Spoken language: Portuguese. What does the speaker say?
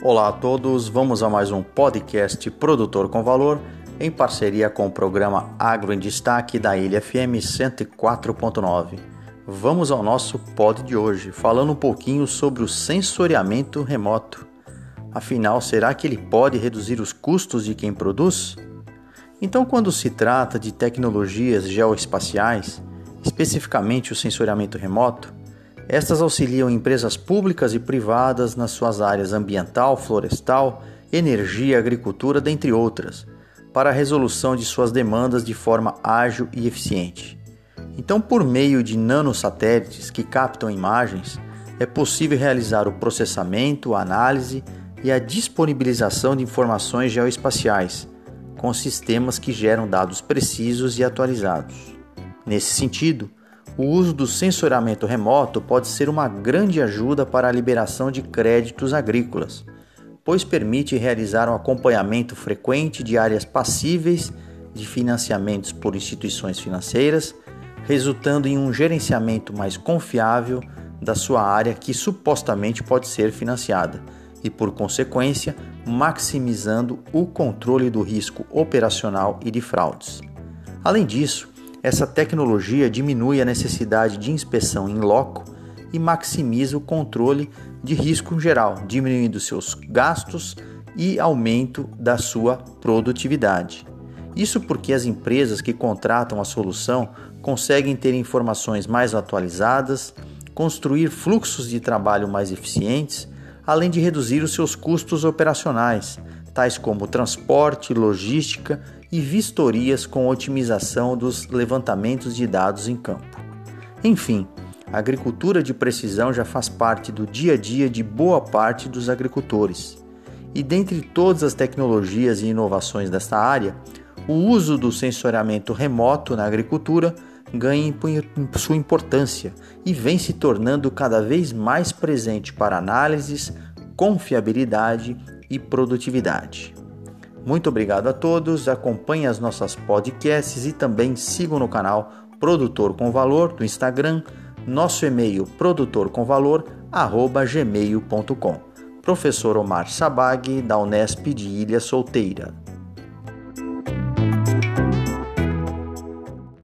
Olá a todos, vamos a mais um podcast Produtor com Valor em parceria com o programa Agro em Destaque da Ilha FM 104.9. Vamos ao nosso pod de hoje, falando um pouquinho sobre o sensoriamento remoto. Afinal, será que ele pode reduzir os custos de quem produz? Então, quando se trata de tecnologias geoespaciais, especificamente o sensoriamento remoto, estas auxiliam empresas públicas e privadas nas suas áreas ambiental, florestal, energia, agricultura, dentre outras, para a resolução de suas demandas de forma ágil e eficiente. Então, por meio de nanosatélites que captam imagens, é possível realizar o processamento, a análise e a disponibilização de informações geoespaciais com sistemas que geram dados precisos e atualizados. Nesse sentido, o uso do sensoriamento remoto pode ser uma grande ajuda para a liberação de créditos agrícolas, pois permite realizar um acompanhamento frequente de áreas passíveis de financiamentos por instituições financeiras, resultando em um gerenciamento mais confiável da sua área que supostamente pode ser financiada e, por consequência, maximizando o controle do risco operacional e de fraudes. Além disso, essa tecnologia diminui a necessidade de inspeção em loco e maximiza o controle de risco em geral, diminuindo seus gastos e aumento da sua produtividade. Isso porque as empresas que contratam a solução conseguem ter informações mais atualizadas, construir fluxos de trabalho mais eficientes além de reduzir os seus custos operacionais, tais como transporte, logística e vistorias com otimização dos levantamentos de dados em campo. Enfim, a agricultura de precisão já faz parte do dia a dia de boa parte dos agricultores. E dentre todas as tecnologias e inovações desta área, o uso do sensoriamento remoto na agricultura ganha sua importância e vem se tornando cada vez mais presente para análises, confiabilidade e produtividade. Muito obrigado a todos, acompanhem as nossas podcasts e também sigam no canal Produtor com Valor do Instagram, nosso e-mail produtorcomvalor@gmail.com. Professor Omar Sabag da Unesp de Ilha Solteira.